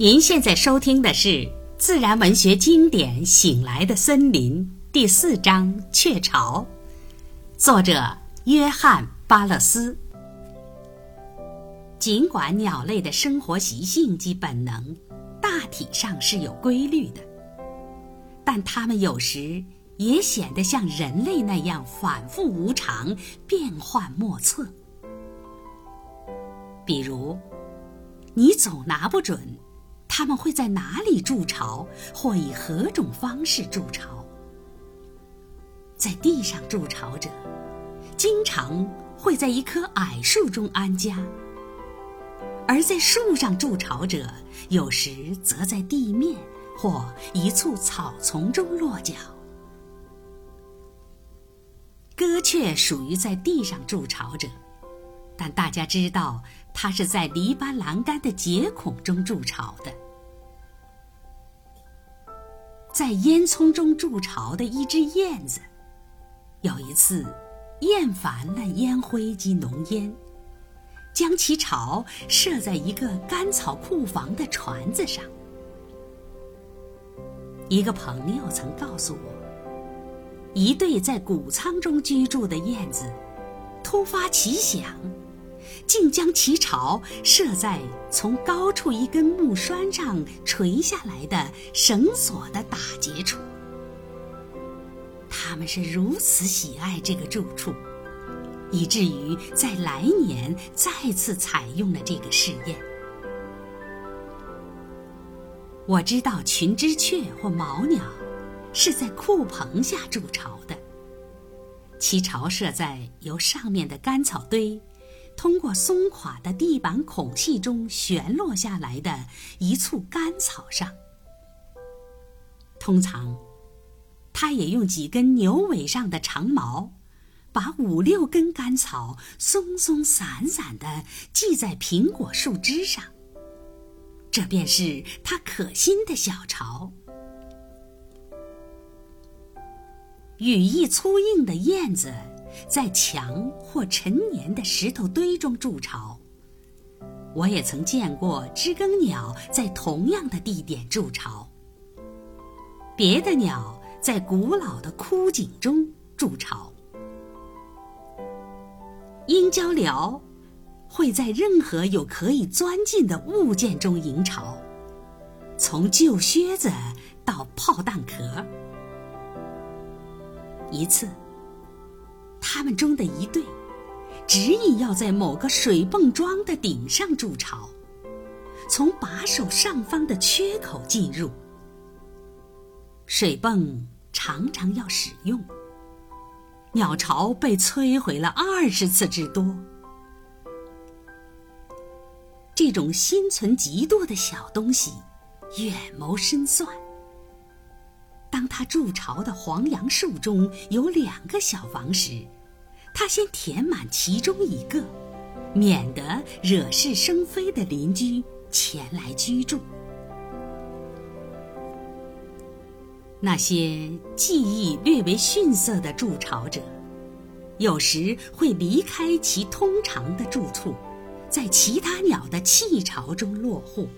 您现在收听的是自然文学经典《醒来的森林》第四章《雀巢》，作者约翰·巴勒斯。尽管鸟类的生活习性及本能大体上是有规律的，但它们有时也显得像人类那样反复无常、变幻莫测。比如，你总拿不准。他们会在哪里筑巢，或以何种方式筑巢？在地上筑巢者，经常会在一棵矮树中安家；而在树上筑巢者，有时则在地面或一簇草丛中落脚。歌雀属于在地上筑巢者，但大家知道，它是在篱笆栏杆的结孔中筑巢的。在烟囱中筑巢的一只燕子，有一次厌烦了烟灰及浓烟，将其巢设在一个干草库房的船子上。一个朋友曾告诉我，一对在谷仓中居住的燕子，突发奇想。竟将其巢设在从高处一根木栓上垂下来的绳索的打结处。他们是如此喜爱这个住处，以至于在来年再次采用了这个试验。我知道群枝雀或毛鸟是在库棚下筑巢的，其巢设在由上面的干草堆。通过松垮的地板孔隙中旋落下来的一簇干草上，通常，他也用几根牛尾上的长毛，把五六根干草松松散散地系在苹果树枝上。这便是他可心的小巢。羽翼粗硬的燕子。在墙或陈年的石头堆中筑巢。我也曾见过知更鸟在同样的地点筑巢。别的鸟在古老的枯井中筑巢。鹰鹪鹩会在任何有可以钻进的物件中营巢，从旧靴子到炮弹壳。一次。他们中的一对，执意要在某个水泵桩的顶上筑巢，从把手上方的缺口进入。水泵常常要使用，鸟巢被摧毁了二十次之多。这种心存嫉妒的小东西，远谋深算。当他筑巢的黄杨树中有两个小房时，他先填满其中一个，免得惹是生非的邻居前来居住。那些记忆略为逊色的筑巢者，有时会离开其通常的住处，在其他鸟的弃巢中落户。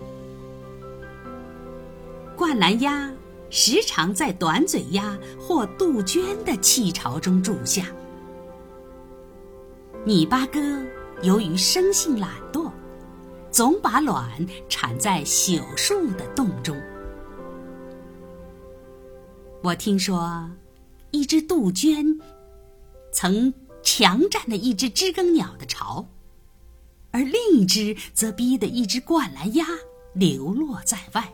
灌篮鸭。时常在短嘴鸭或杜鹃的气巢中住下。拟八哥由于生性懒惰，总把卵产在朽树的洞中。我听说，一只杜鹃曾强占了一只知更鸟的巢，而另一只则逼得一只灌篮鸭流落在外。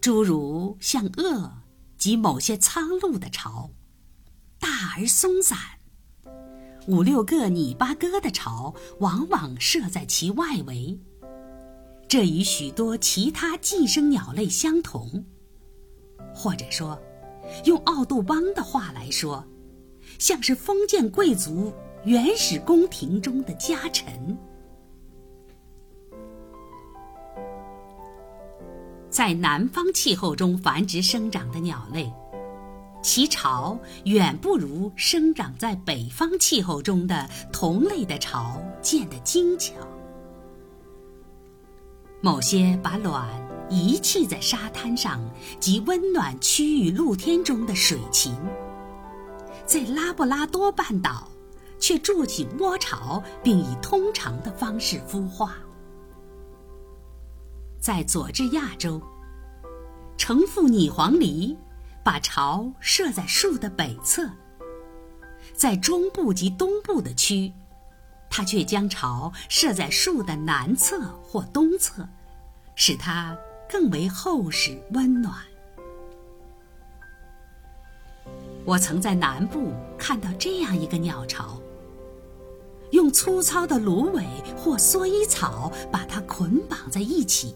诸如像鳄及某些苍鹭的巢，大而松散；五六个拟八哥的巢往往设在其外围。这与许多其他寄生鸟类相同，或者说，用奥杜邦的话来说，像是封建贵族原始宫廷中的家臣。在南方气候中繁殖生长的鸟类，其巢远不如生长在北方气候中的同类的巢建得精巧。某些把卵遗弃在沙滩上及温暖区域露天中的水禽，在拉布拉多半岛却筑起窝巢，并以通常的方式孵化。在佐治亚州，成父拟黄鹂把巢设在树的北侧；在中部及东部的区。它却将巢设在树的南侧或东侧，使它更为厚实温暖。我曾在南部看到这样一个鸟巢，用粗糙的芦苇或蓑衣草把它捆绑在一起，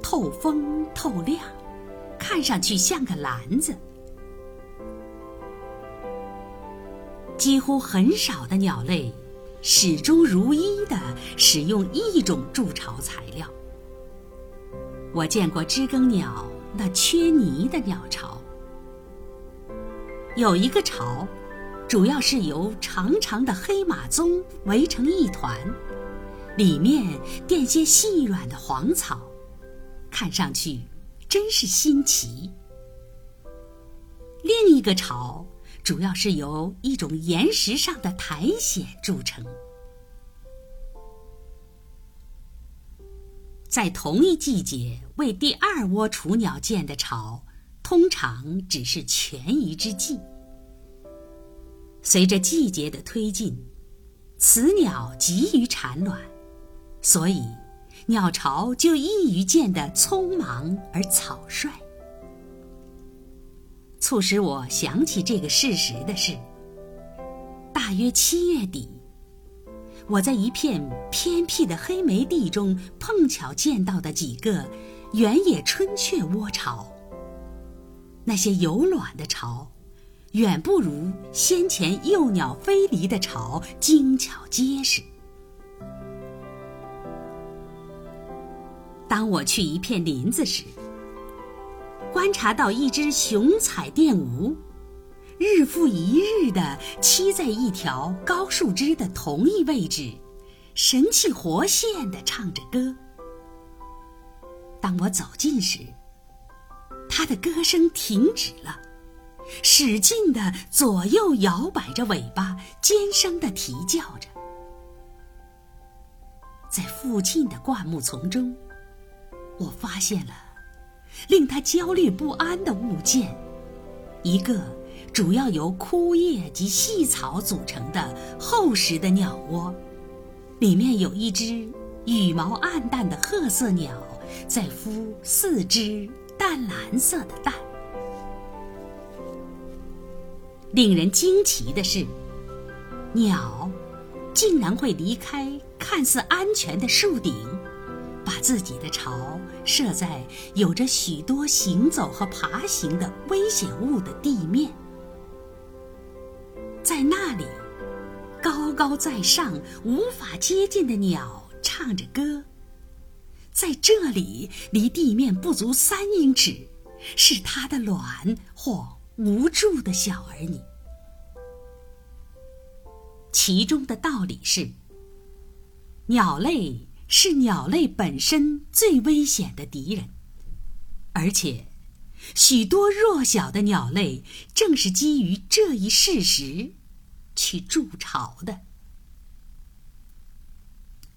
透风透亮，看上去像个篮子。几乎很少的鸟类。始终如一地使用一种筑巢材料。我见过知更鸟那缺泥的鸟巢，有一个巢，主要是由长长的黑马鬃围成一团，里面垫些细软的黄草，看上去真是新奇。另一个巢。主要是由一种岩石上的苔藓筑成。在同一季节为第二窝雏鸟建的巢，通常只是权宜之计。随着季节的推进，雌鸟急于产卵，所以鸟巢就易于建得匆忙而草率。促使我想起这个事实的是，大约七月底，我在一片偏僻的黑莓地中碰巧见到的几个原野春雀窝巢。那些有卵的巢，远不如先前幼鸟飞离的巢精巧结实。当我去一片林子时，观察到一只雄彩电鹕，日复一日地栖在一条高树枝的同一位置，神气活现地唱着歌。当我走近时，它的歌声停止了，使劲地左右摇摆着尾巴，尖声地啼叫着。在附近的灌木丛中，我发现了。令他焦虑不安的物件，一个主要由枯叶及细草组成的厚实的鸟窝，里面有一只羽毛暗淡的褐色鸟在孵四只淡蓝色的蛋。令人惊奇的是，鸟竟然会离开看似安全的树顶。把自己的巢设在有着许多行走和爬行的危险物的地面，在那里，高高在上、无法接近的鸟唱着歌。在这里，离地面不足三英尺，是它的卵或无助的小儿女。其中的道理是，鸟类。是鸟类本身最危险的敌人，而且，许多弱小的鸟类正是基于这一事实，去筑巢的。